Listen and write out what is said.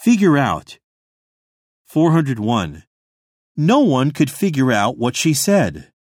Figure out. 401. No one could figure out what she said.